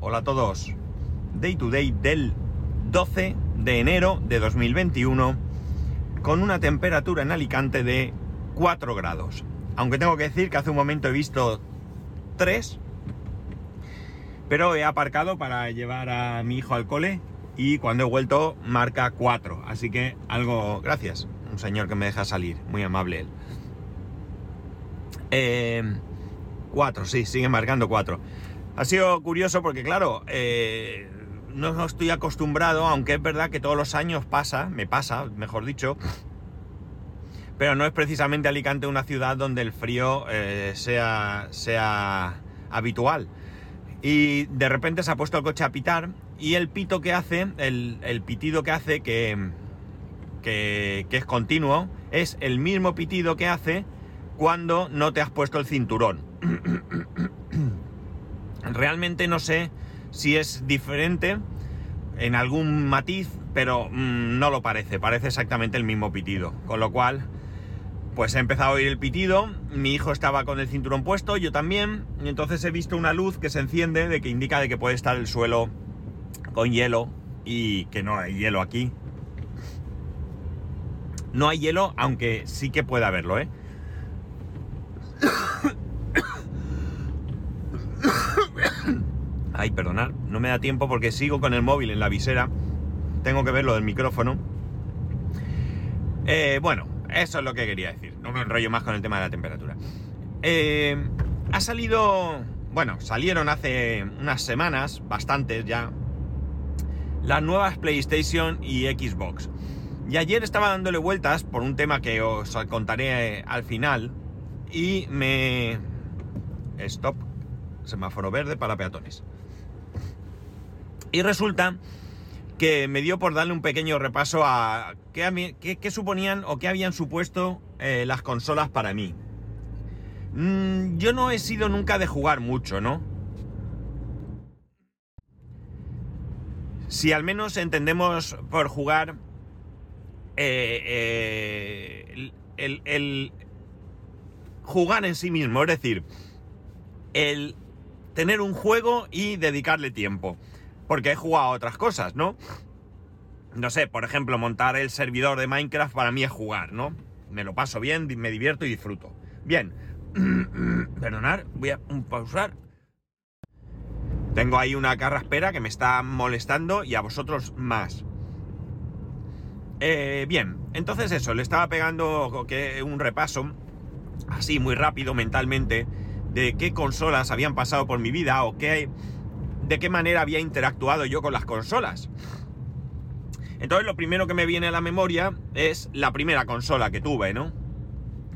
Hola a todos. Day to day del 12 de enero de 2021 con una temperatura en Alicante de 4 grados. Aunque tengo que decir que hace un momento he visto 3, pero he aparcado para llevar a mi hijo al cole y cuando he vuelto marca 4. Así que algo, gracias, un señor que me deja salir, muy amable él. Eh, 4, sí, sigue marcando 4. Ha sido curioso porque, claro, eh, no estoy acostumbrado, aunque es verdad que todos los años pasa, me pasa, mejor dicho, pero no es precisamente Alicante una ciudad donde el frío eh, sea, sea habitual. Y de repente se ha puesto el coche a pitar y el pito que hace, el, el pitido que hace, que, que, que es continuo, es el mismo pitido que hace cuando no te has puesto el cinturón. Realmente no sé si es diferente en algún matiz, pero mmm, no lo parece, parece exactamente el mismo pitido. Con lo cual, pues he empezado a oír el pitido, mi hijo estaba con el cinturón puesto, yo también, y entonces he visto una luz que se enciende de que indica de que puede estar el suelo con hielo y que no hay hielo aquí. No hay hielo, aunque sí que puede haberlo, ¿eh? Ay, perdonad, no me da tiempo porque sigo con el móvil en la visera. Tengo que ver lo del micrófono. Eh, bueno, eso es lo que quería decir. No me enrollo más con el tema de la temperatura. Eh, ha salido... Bueno, salieron hace unas semanas, bastantes ya, las nuevas PlayStation y Xbox. Y ayer estaba dándole vueltas por un tema que os contaré al final. Y me... Stop. Semáforo verde para peatones. Y resulta que me dio por darle un pequeño repaso a qué, suponían o qué habían supuesto eh, las consolas para mí. Mm, yo no he sido nunca de jugar mucho, ¿no? Si al menos entendemos por jugar eh, eh, el jugar en sí mismo, es decir, el tener un juego y dedicarle tiempo porque he jugado a otras cosas, ¿no? No sé, por ejemplo, montar el servidor de Minecraft para mí es jugar, ¿no? Me lo paso bien, me divierto y disfruto. Bien, perdonad, voy a pausar. Tengo ahí una carraspera que me está molestando y a vosotros más. Eh, bien, entonces eso, le estaba pegando un repaso, así muy rápido mentalmente, de qué consolas habían pasado por mi vida o qué de qué manera había interactuado yo con las consolas. Entonces lo primero que me viene a la memoria es la primera consola que tuve, ¿no?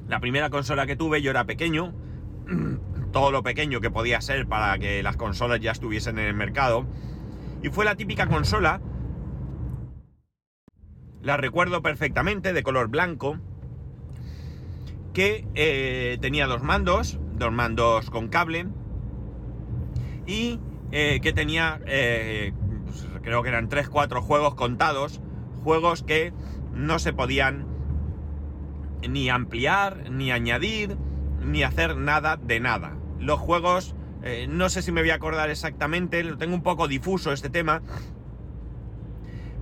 La primera consola que tuve, yo era pequeño, todo lo pequeño que podía ser para que las consolas ya estuviesen en el mercado, y fue la típica consola, la recuerdo perfectamente, de color blanco, que eh, tenía dos mandos, dos mandos con cable, y eh, que tenía, eh, pues creo que eran 3-4 juegos contados, juegos que no se podían ni ampliar, ni añadir, ni hacer nada de nada. Los juegos, eh, no sé si me voy a acordar exactamente, lo tengo un poco difuso este tema,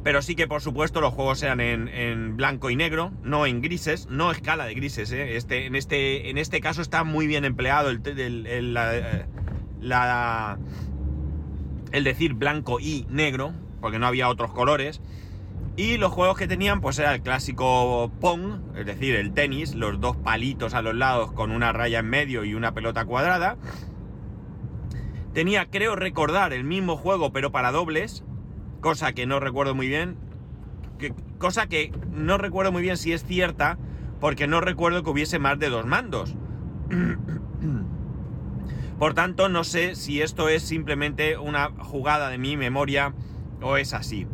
pero sí que por supuesto los juegos eran en, blanco y negro, no en grises, no escala de grises. ¿eh? Este, en, este, en este caso está muy bien empleado la el decir blanco y negro, porque no había otros colores. Y los juegos que tenían, pues era el clásico Pong, es decir, el tenis, los dos palitos a los lados con una raya en medio y una pelota cuadrada. Tenía, creo recordar, el mismo juego, pero para dobles, cosa que no recuerdo muy bien. Cosa que no recuerdo muy bien si es cierta, porque no recuerdo que hubiese más de dos mandos. Por tanto, no sé si esto es simplemente una jugada de mi memoria o es así.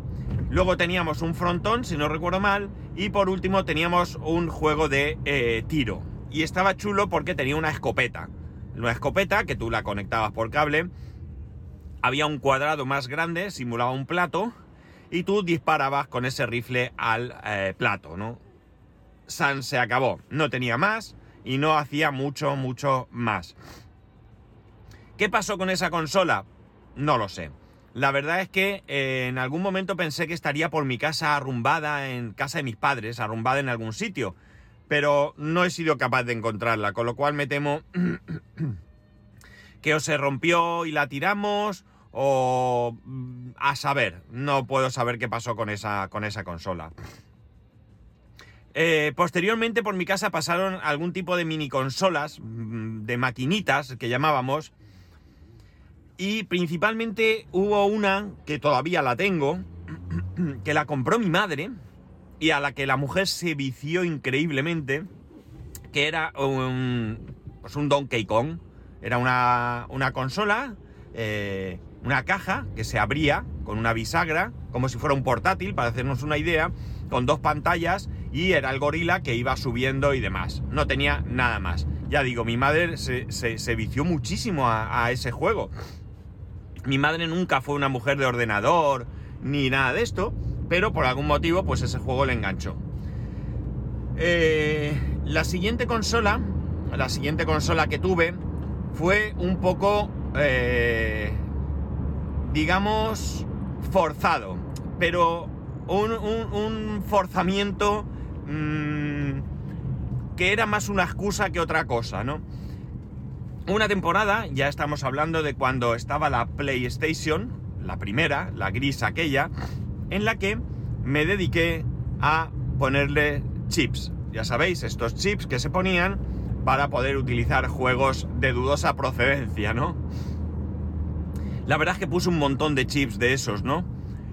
Luego teníamos un frontón, si no recuerdo mal, y por último teníamos un juego de eh, tiro. Y estaba chulo porque tenía una escopeta. Una escopeta que tú la conectabas por cable. Había un cuadrado más grande, simulaba un plato, y tú disparabas con ese rifle al eh, plato, ¿no? San se acabó. No tenía más y no hacía mucho, mucho más. ¿Qué pasó con esa consola? no lo sé. La verdad es que eh, en algún momento pensé que estaría por mi casa arrumbada en casa de mis padres, arrumbada en algún sitio, pero no he sido capaz de encontrarla, con lo cual me temo que o se rompió y la tiramos o mm, a saber, no puedo saber qué pasó con esa, con esa consola. Eh, posteriormente por mi casa pasaron algún tipo de mini consolas, mm, de maquinitas que llamábamos, y principalmente hubo una que todavía la tengo, que la compró mi madre y a la que la mujer se vició increíblemente, que era un, pues un Donkey Kong. Era una, una consola, eh, una caja que se abría con una bisagra, como si fuera un portátil, para hacernos una idea, con dos pantallas y era el gorila que iba subiendo y demás. No tenía nada más. Ya digo, mi madre se, vició muchísimo a, ese juego. Mi madre nunca fue una mujer de ordenador ni nada de esto, pero por algún motivo pues ese juego le enganchó. Eh, la siguiente consola, la siguiente consola que tuve fue un poco, eh, digamos, forzado, pero un, forzamiento Mm, que era más una excusa que otra cosa, ¿no? Una temporada, ya estamos hablando de cuando estaba la PlayStation, la primera, la gris aquella, en la que me dediqué a ponerle chips. Ya sabéis, estos chips que se ponían para poder utilizar juegos de dudosa procedencia, ¿no? La verdad es que puse un montón de chips de esos, ¿no?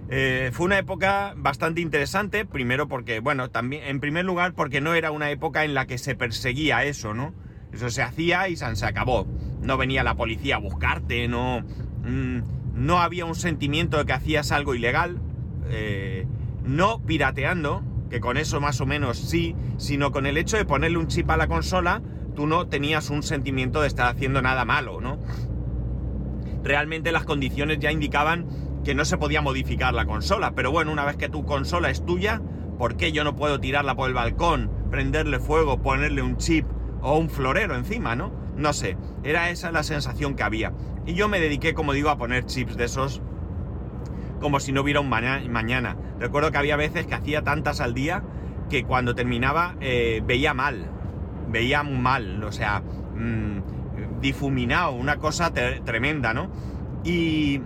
Eh, fue una época bastante interesante, primero porque, bueno, también, en primer lugar porque no era una época en la que se perseguía eso, ¿no? Eso se hacía y se acabó. No venía la policía a buscarte, no, mm, no había un sentimiento de que hacías algo ilegal, eh, no pirateando, que con eso más o menos sí, sino con el hecho de ponerle un chip a la consola, tú no tenías un sentimiento de estar haciendo nada malo, ¿no? Realmente las condiciones ya indicaban que no se podía modificar la consola. Pero bueno, una vez que tu consola es tuya, ¿por qué yo no puedo tirarla por el balcón, prenderle fuego, ponerle un chip o un florero encima, no? No sé, era esa la sensación que había. Y yo me dediqué, como digo, a poner chips de esos como si no hubiera un mañana. Recuerdo que había veces que hacía tantas al día que cuando terminaba eh, veía mal, veía mal, o sea, mm, difuminado, una cosa tremenda, ¿no? Y,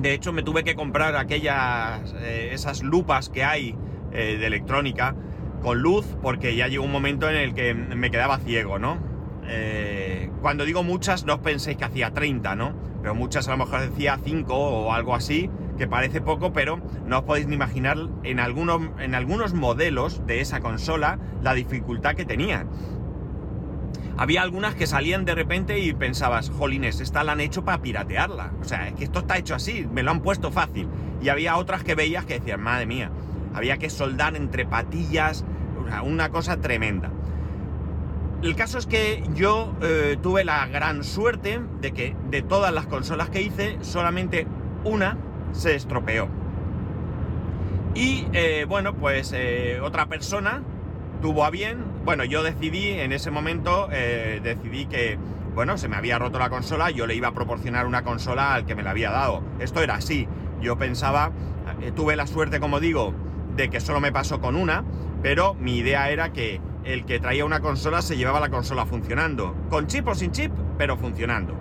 de hecho, me tuve que comprar aquellas, eh, esas lupas que hay eh, de electrónica con luz, porque ya llegó un momento en el que me quedaba ciego, ¿no? Eh, cuando digo muchas, no os penséis que hacía 30, ¿no? Pero muchas a lo mejor decía 5 o algo así, que parece poco, pero no os podéis ni imaginar en algunos, en algunos modelos de esa consola la dificultad que tenía. Había algunas que salían de repente y pensabas, jolines, esta la han hecho para piratearla. O sea, es que esto está hecho así, me lo han puesto fácil. Y había otras que veías que decían, madre mía, había que soldar entre patillas, una cosa tremenda. El caso es que yo eh, tuve la gran suerte de que de todas las consolas que hice, solamente una se estropeó. Y eh, bueno, pues eh, otra persona tuvo a bien, bueno, yo decidí en ese momento, decidí que, bueno, se me había roto la consola, yo le iba a proporcionar una consola al que me la había dado. Esto era así, yo pensaba, tuve la suerte, como digo, de que solo me pasó con una, pero mi idea era que el que traía una consola se llevaba la consola funcionando, con chip o sin chip, pero funcionando.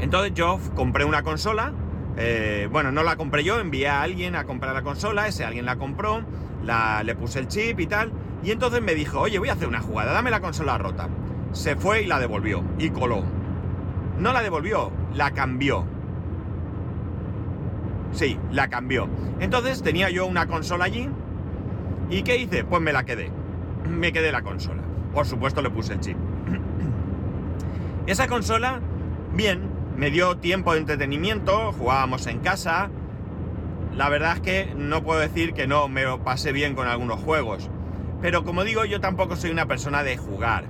Entonces yo compré una consola, eh, bueno, no la compré yo, envié a alguien a comprar la consola, ese alguien la compró, le puse el chip y tal, y entonces me dijo, oye, voy a hacer una jugada, dame la consola rota. Se fue y la devolvió, y coló. No la devolvió, la cambió. Sí, la cambió. Entonces tenía yo una consola allí, ¿y qué hice? Pues me la quedé. Me quedé la consola. Por supuesto le puse el chip. Esa consola, bien, me dio tiempo de entretenimiento, jugábamos en casa, la verdad es que no puedo decir que no me pasé bien con algunos juegos. Pero como digo, yo tampoco soy una persona de jugar.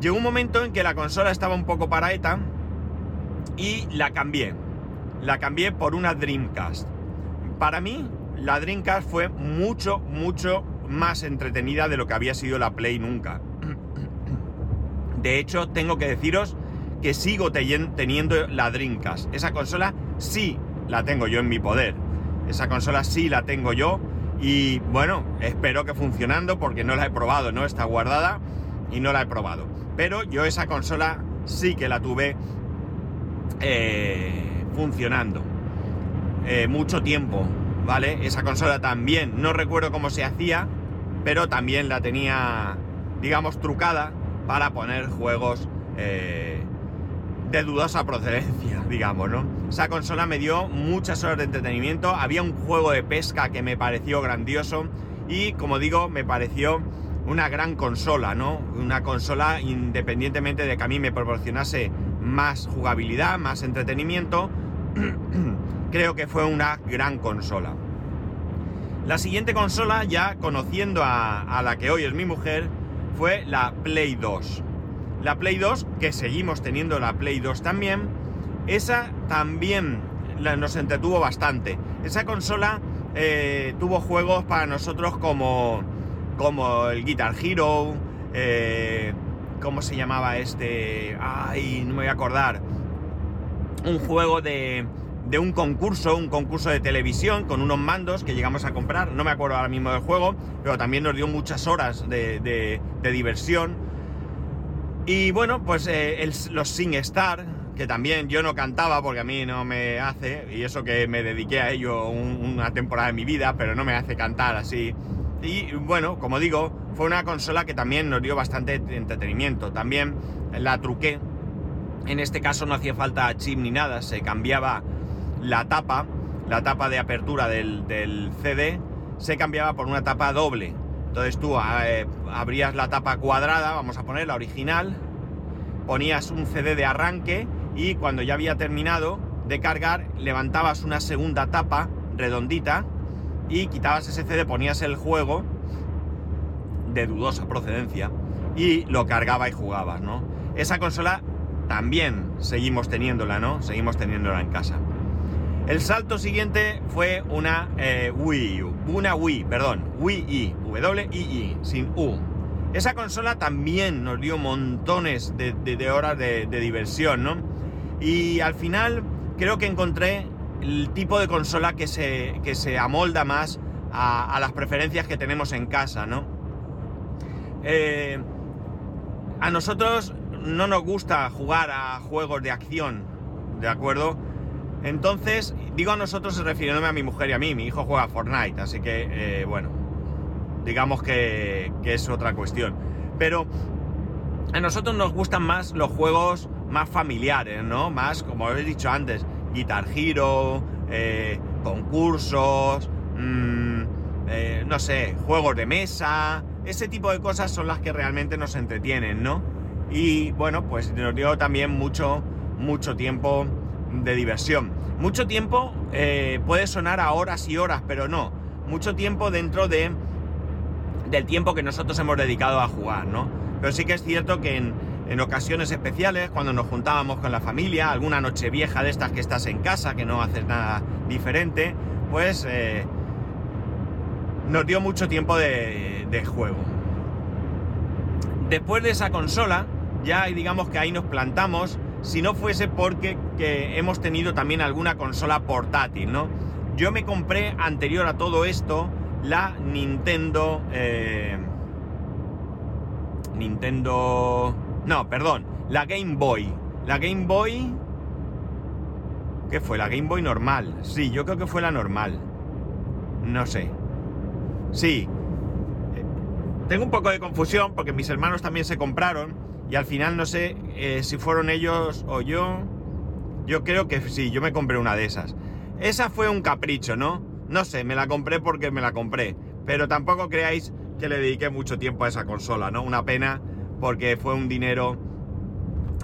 Llegó un momento en que la consola estaba un poco paraeta y la cambié. La cambié por una Dreamcast. Para mí, la Dreamcast fue mucho, mucho más entretenida de lo que había sido la Play nunca. De hecho, tengo que deciros que sigo teniendo la Dreamcast. Esa consola sí la tengo yo en mi poder. Esa consola sí la tengo yo y bueno, espero que funcionando porque no la he probado, no está guardada y no la he probado. Pero yo esa consola sí que la tuve eh, funcionando eh, mucho tiempo, ¿vale? Esa consola también, no recuerdo cómo se hacía, pero también la tenía, digamos, trucada para poner juegos eh, de dudosa procedencia, digamos, ¿no? Esa consola me dio muchas horas de entretenimiento, había un juego de pesca que me pareció grandioso y, como digo, me pareció una gran consola, ¿no? Una consola independientemente de que a mí me proporcionase más jugabilidad, más entretenimiento, creo que fue una gran consola. La siguiente consola, ya conociendo a, la que hoy es mi mujer, fue la Play 2. La Play 2, que seguimos teniendo la Play 2 también, esa también nos entretuvo bastante. Esa consola eh, tuvo juegos para nosotros como, como el Guitar Hero, eh, ¿cómo se llamaba este? Ay, no me voy a acordar. Un juego de, un concurso, un concurso de televisión con unos mandos que llegamos a comprar. No me acuerdo ahora mismo del juego, pero también nos dio muchas horas de, diversión. Y bueno, pues eh, los Sing Star, que también yo no cantaba porque a mí no me hace, y eso que me dediqué a ello una temporada de mi vida, pero no me hace cantar así. Y bueno, como digo, fue una consola que también nos dio bastante entretenimiento. También la truqué. En este caso no hacía falta chip ni nada, se cambiaba la tapa, la tapa de apertura del, del CD, se cambiaba por una tapa doble. Entonces tú eh, abrías la tapa cuadrada, vamos a poner la original, ponías un CD de arranque y cuando ya había terminado de cargar levantabas una segunda tapa redondita y quitabas ese CD, ponías el juego de dudosa procedencia y lo cargaba y jugabas, ¿no? Esa consola también seguimos teniéndola, ¿no? Seguimos teniéndola en casa. El salto siguiente fue una eh, Wii una Wii, perdón, Wii I, W-I-I, sin U. Esa consola también nos dio montones de, horas de, diversión, ¿no? Y al final creo que encontré el tipo de consola que se, que se amolda más a, las preferencias que tenemos en casa, ¿no? Eh, a nosotros no nos gusta jugar a juegos de acción, ¿de acuerdo? Entonces, digo a nosotros refiriéndome a mi mujer y a mí, mi hijo juega a Fortnite, así que, eh, bueno, digamos que, es otra cuestión. Pero a nosotros nos gustan más los juegos más familiares, ¿no? Más, como he dicho antes, Guitar Hero, eh, concursos, mm, eh, no sé, juegos de mesa, ese tipo de cosas son las que realmente nos entretienen, ¿no? Y bueno, pues nos dio también mucho, mucho tiempo de diversión. Mucho tiempo eh, puede sonar a horas y horas, pero no. Mucho tiempo dentro de del tiempo que nosotros hemos dedicado a jugar, ¿no? Pero sí que es cierto que en, en ocasiones especiales, cuando nos juntábamos con la familia, alguna noche vieja de estas que estás en casa, que no haces nada diferente, pues eh, nos dio mucho tiempo de, de, juego. Después de esa consola, ya digamos que ahí nos plantamos, si no fuese porque que hemos tenido también alguna consola portátil, ¿no? Yo me compré anterior a todo esto la Nintendo... Eh, Nintendo no, perdón, la Game Boy. La Game Boy... ¿Qué fue? La Game Boy normal. Sí, yo creo que fue la normal. No sé. Sí. Eh, tengo un poco de confusión porque mis hermanos también se compraron y al final no sé eh, si fueron ellos o yo. Yo creo que sí, yo me compré una de esas. Esa fue un capricho, ¿no? No sé, me la compré porque me la compré. Pero tampoco creáis que le dediqué mucho tiempo a esa consola, ¿no? Una pena porque fue un dinero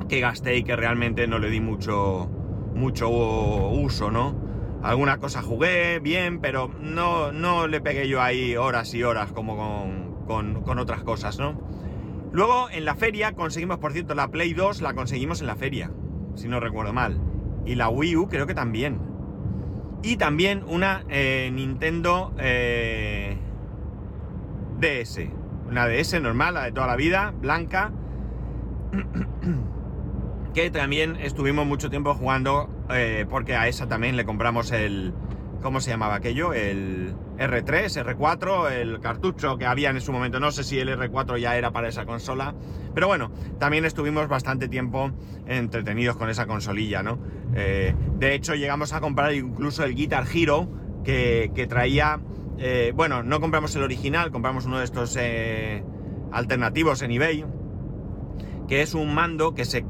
que gasté y que realmente no le di mucho, mucho uso, ¿no? Alguna cosa jugué bien, pero no, no le pegué yo ahí horas y horas como con, con, otras cosas, ¿no? Luego en la feria conseguimos, por cierto, la Play 2 la conseguimos en la feria, si no recuerdo mal. Y la Wii U creo que también. Y también una eh, Nintendo eh, DS una DS normal, la de toda la vida, blanca. que también estuvimos mucho tiempo jugando, eh, porque a esa también le compramos el... ¿Cómo se llamaba aquello? El R3, R4, el cartucho que había en su momento. No sé si el R4 ya era para esa consola. Pero bueno, también estuvimos bastante tiempo entretenidos con esa consolilla, ¿no? Eh, de hecho, llegamos a comprar incluso el Guitar Hero que, traía... Eh, bueno, no compramos el original, compramos uno de estos alternativos en eBay. Que es un mando que se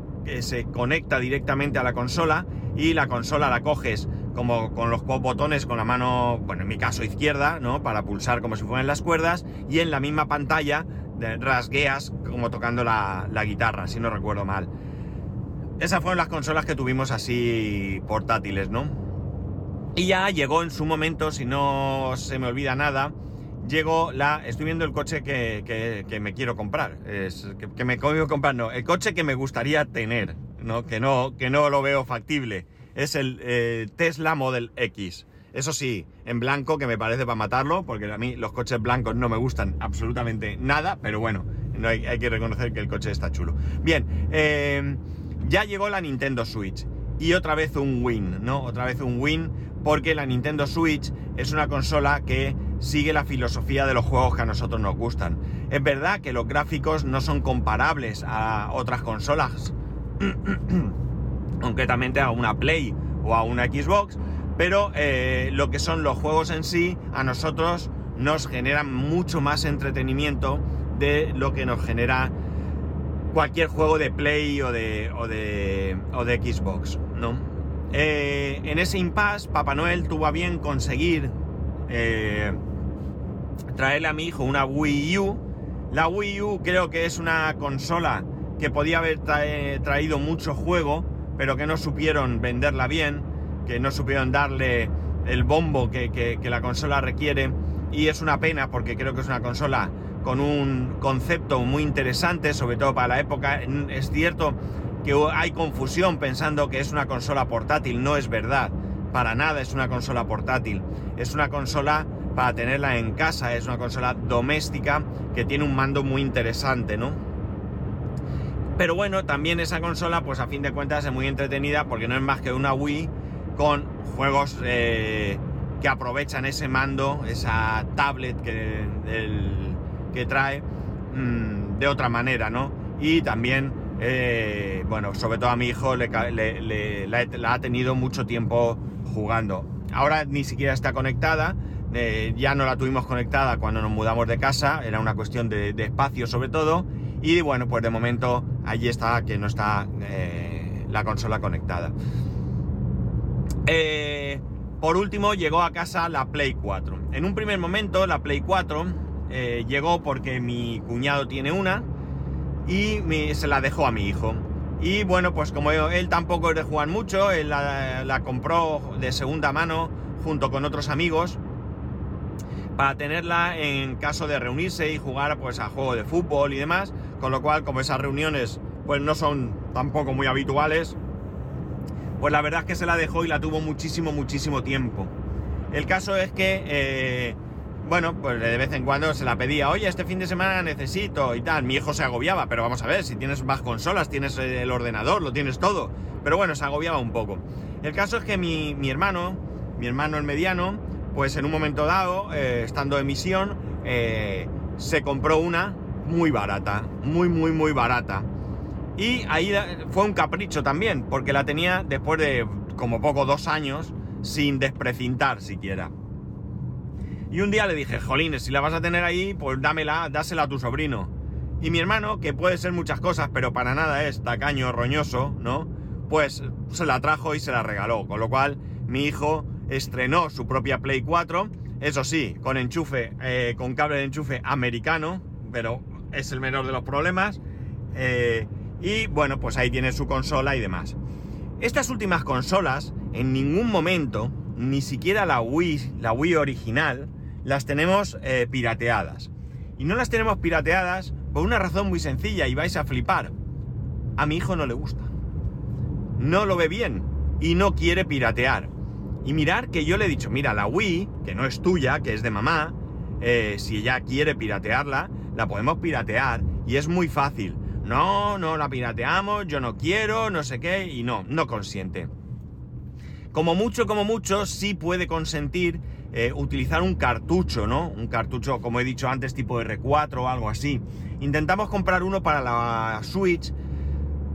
conecta directamente a la consola y la consola la coges como con los botones con la mano, bueno, en mi caso izquierda, ¿no? Para pulsar como si fueran las cuerdas y en la misma pantalla rasgueas como tocando la, la guitarra, si no recuerdo mal. Esas fueron las consolas que tuvimos así portátiles, ¿no? Y ya llegó en su momento, si no se me olvida nada, llego la. Estoy viendo el coche que, me quiero comprar. Es, que, me quiero comprar, no. El coche que me gustaría tener, ¿no? Que no, que no lo veo factible. Es el eh, Tesla Model X. Eso sí, en blanco, que me parece para matarlo, porque a mí los coches blancos no me gustan absolutamente nada, pero bueno, no hay, que reconocer que el coche está chulo. Bien, eh, ya llegó la Nintendo Switch. Y otra vez un win, ¿no? Otra vez un win, porque la Nintendo Switch es una consola que sigue la filosofía de los juegos que a nosotros nos gustan. Es verdad que los gráficos no son comparables a otras consolas, concretamente a una Play o a una Xbox, pero eh, lo que son los juegos en sí a nosotros nos generan mucho más entretenimiento de lo que nos genera cualquier juego de Play o de, o de, o de Xbox, ¿no? Eh, en ese impasse, Papá Noel tuvo a bien conseguir eh, traerle a mi hijo una Wii U. La Wii U creo que es una consola que podía haber traído mucho juego, pero que no supieron venderla bien, que no supieron darle el bombo que, la consola requiere. Y es una pena porque creo que es una consola con un concepto muy interesante, sobre todo para la época. Es cierto que hay confusión pensando que es una consola portátil, no es verdad. Para nada es una consola portátil. Es una consola para tenerla en casa. Es una consola doméstica que tiene un mando muy interesante, ¿no? Pero bueno, también esa consola, pues a fin de cuentas es muy entretenida porque no es más que una Wii con juegos eh, que aprovechan ese mando, esa tablet que, que trae mm, de otra manera, ¿no? Y también, eh, bueno, sobre todo a mi hijo le, la ha tenido mucho tiempo jugando. Ahora ni siquiera está conectada, eh, ya no la tuvimos conectada cuando nos mudamos de casa, era una cuestión de, espacio sobre todo, y bueno, pues de momento allí está que no está eh, la consola conectada. Eh, por último llegó a casa la Play 4. En un primer momento la Play 4 llegó porque mi cuñado tiene una y se la dejó a mi hijo. Y bueno, pues como él tampoco es de jugar mucho, él la compró de segunda mano junto con otros amigos para tenerla en caso de reunirse y jugar pues a juego de fútbol y demás, con lo cual como esas reuniones pues no son tampoco muy habituales, pues la verdad es que se la dejó y la tuvo muchísimo, muchísimo tiempo. El caso es que, eh, bueno, pues de vez en cuando se la pedía, oye, este fin de semana necesito y tal. Mi hijo se agobiaba, pero vamos a ver, si tienes más consolas, tienes el ordenador, lo tienes todo. Pero bueno, se agobiaba un poco. El caso es que mi, mi hermano, mi hermano el mediano, pues en un momento dado, eh, estando en misión, eh, se compró una muy barata, muy, muy, muy barata. Y ahí fue un capricho también, porque la tenía después de como poco dos años sin desprecintar siquiera. Y un día le dije, Jolines, si la vas a tener ahí, pues dámela, dásela a tu sobrino. Y mi hermano, que puede ser muchas cosas, pero para nada es tacaño, roñoso, ¿no? Pues se la trajo y se la regaló. Con lo cual, mi hijo estrenó su propia Play 4, eso sí, con enchufe, eh, con cable de enchufe americano, pero es el menor de los problemas. Eh, y bueno, pues ahí tiene su consola y demás. Estas últimas consolas, en ningún momento, ni siquiera la Wii, la Wii original, las tenemos eh, pirateadas. Y no las tenemos pirateadas por una razón muy sencilla y vais a flipar. A mi hijo no le gusta. No lo ve bien y no quiere piratear. Y mirar que yo le he dicho, mira, la Wii, que no es tuya, que es de mamá, eh, si ella quiere piratearla, la podemos piratear y es muy fácil. no, no la pirateamos, yo no quiero, no sé qué, y no, no consiente. Como mucho, como mucho, sí puede consentir eh, utilizar un cartucho, ¿no? Un cartucho, como he dicho antes, tipo R4 o algo así. Intentamos comprar uno para la Switch,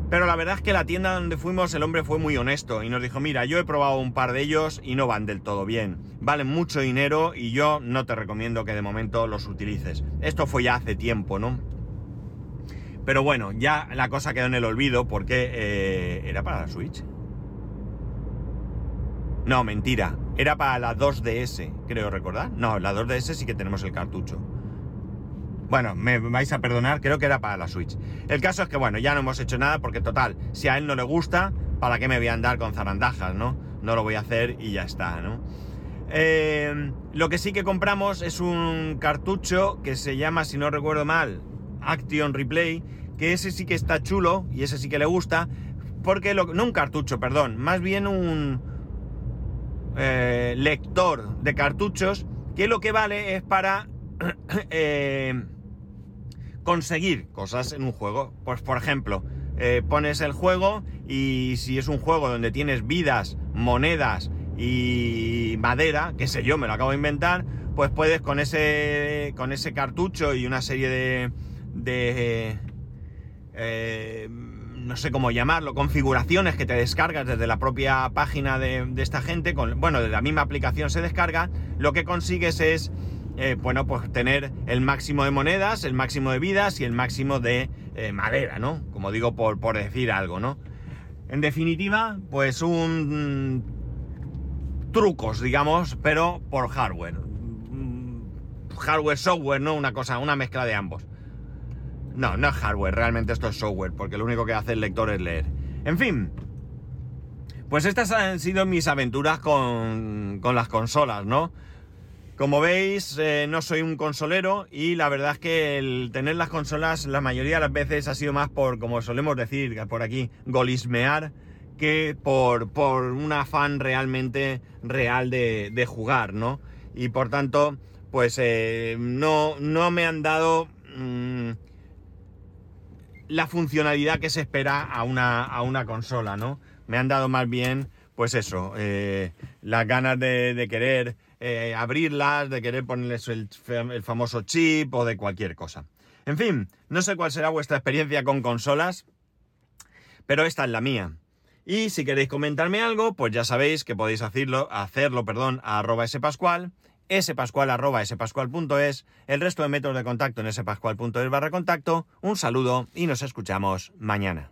pero la verdad es que la tienda donde fuimos el hombre fue muy honesto y nos dijo, mira, yo he probado un par de ellos y no van del todo bien. Valen mucho dinero y yo no te recomiendo que de momento los utilices. Esto fue ya hace tiempo, ¿no? Pero bueno, ya la cosa quedó en el olvido porque eh, era para la Switch. No, mentira. Era para la 2DS, creo recordar. No, la 2DS sí que tenemos el cartucho. Bueno, me vais a perdonar, creo que era para la Switch. El caso es que, bueno, ya no hemos hecho nada porque, total, si a él no le gusta, ¿para qué me voy a andar con zarandajas, no? No lo voy a hacer y ya está, ¿no? Eh, lo que sí que compramos es un cartucho que se llama, si no recuerdo mal, Action Replay, que ese sí que está chulo y ese sí que le gusta, porque lo, no un cartucho, perdón, más bien un eh, lector de cartuchos que lo que vale es para eh, conseguir cosas en un juego. Pues por ejemplo, eh, pones el juego y si es un juego donde tienes vidas, monedas y madera, que sé yo, me lo acabo de inventar, pues puedes con ese, con ese cartucho y una serie de... de eh, no sé cómo llamarlo, configuraciones que te descargas desde la propia página de, esta gente, con, bueno, de la misma aplicación se descarga, lo que consigues es eh, bueno, pues tener el máximo de monedas, el máximo de vidas y el máximo de eh, madera, ¿no? Como digo, por, por, decir algo, ¿no? En definitiva, pues un trucos, digamos, pero por hardware. Hardware, software, ¿no? Una cosa, una mezcla de ambos. No, no es hardware, realmente esto es software, porque lo único que hace el lector es leer. En fin, pues estas han sido mis aventuras con, con las consolas, ¿no? Como veis, eh, no soy un consolero y la verdad es que el tener las consolas la mayoría de las veces ha sido más por, como solemos decir por aquí, golismear, que por, por un afán realmente real de, jugar, ¿no? Y por tanto, pues eh, no, no, me han dado mm, la funcionalidad que se espera a una, a una, consola, ¿no? Me han dado más bien, pues eso, eh, las ganas de, de querer eh, abrirlas, de querer ponerles el, famoso chip o de cualquier cosa. En fin, no sé cuál será vuestra experiencia con consolas, pero esta es la mía. Y si queréis comentarme algo, pues ya sabéis que podéis hacerlo, hacerlo perdón, a arroba spascual, spascual arroba spascual.es, el resto de métodos de contacto en spascual.es barra contacto. Un saludo y nos escuchamos mañana.